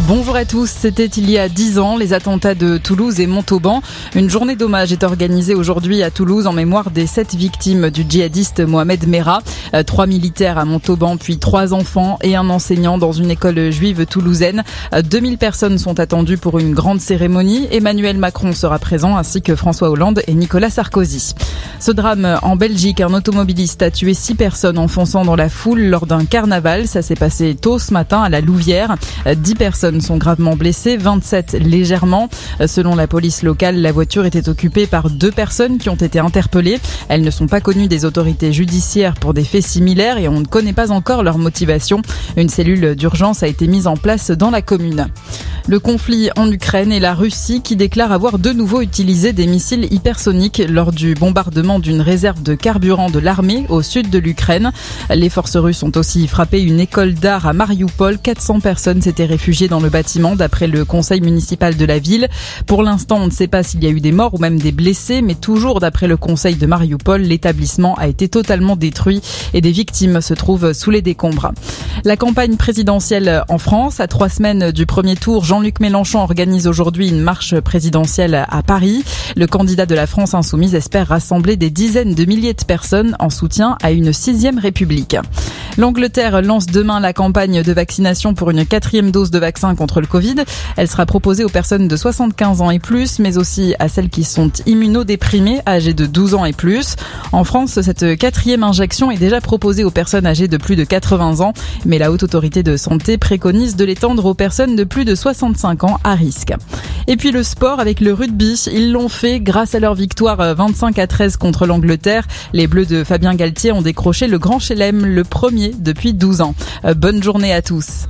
Bonjour à tous, c'était il y a dix ans les attentats de Toulouse et Montauban. Une journée d'hommage est organisée aujourd'hui à Toulouse en mémoire des sept victimes du djihadiste Mohamed Merah. Euh, trois militaires à Montauban, puis trois enfants et un enseignant dans une école juive toulousaine. 2000 euh, personnes sont attendues pour une grande cérémonie. Emmanuel Macron sera présent ainsi que François Hollande et Nicolas Sarkozy. Ce drame en Belgique, un automobiliste a tué six personnes en fonçant dans la foule lors d'un carnaval. Ça s'est passé tôt ce matin à la Louvière. Euh, personnes sont gravement blessées, 27 légèrement. Selon la police locale, la voiture était occupée par deux personnes qui ont été interpellées. Elles ne sont pas connues des autorités judiciaires pour des faits similaires et on ne connaît pas encore leur motivation. Une cellule d'urgence a été mise en place dans la commune. Le conflit en Ukraine et la Russie qui déclare avoir de nouveau utilisé des missiles hypersoniques lors du bombardement d'une réserve de carburant de l'armée au sud de l'Ukraine. Les forces russes ont aussi frappé une école d'art à Mariupol. 400 personnes s'étaient réfugiées dans le bâtiment d'après le conseil municipal de la ville. Pour l'instant, on ne sait pas s'il y a eu des morts ou même des blessés, mais toujours d'après le conseil de Mariupol, l'établissement a été totalement détruit et des victimes se trouvent sous les décombres. La campagne présidentielle en France, à trois semaines du premier tour, Jean-Luc Mélenchon organise aujourd'hui une marche présidentielle à Paris. Le candidat de la France insoumise espère rassembler des dizaines de milliers de personnes en soutien à une sixième république. L'Angleterre lance demain la campagne de vaccination pour une quatrième dose de vaccin contre le Covid. Elle sera proposée aux personnes de 75 ans et plus, mais aussi à celles qui sont immunodéprimées, âgées de 12 ans et plus. En France, cette quatrième injection est déjà proposée aux personnes âgées de plus de 80 ans, mais la Haute Autorité de Santé préconise de l'étendre aux personnes de plus de 65 ans à risque. Et puis le sport avec le rugby, ils l'ont fait grâce à leur victoire 25 à 13 contre l'Angleterre. Les Bleus de Fabien Galtier ont décroché le Grand Chelem, le premier depuis 12 ans. Euh, bonne journée à tous.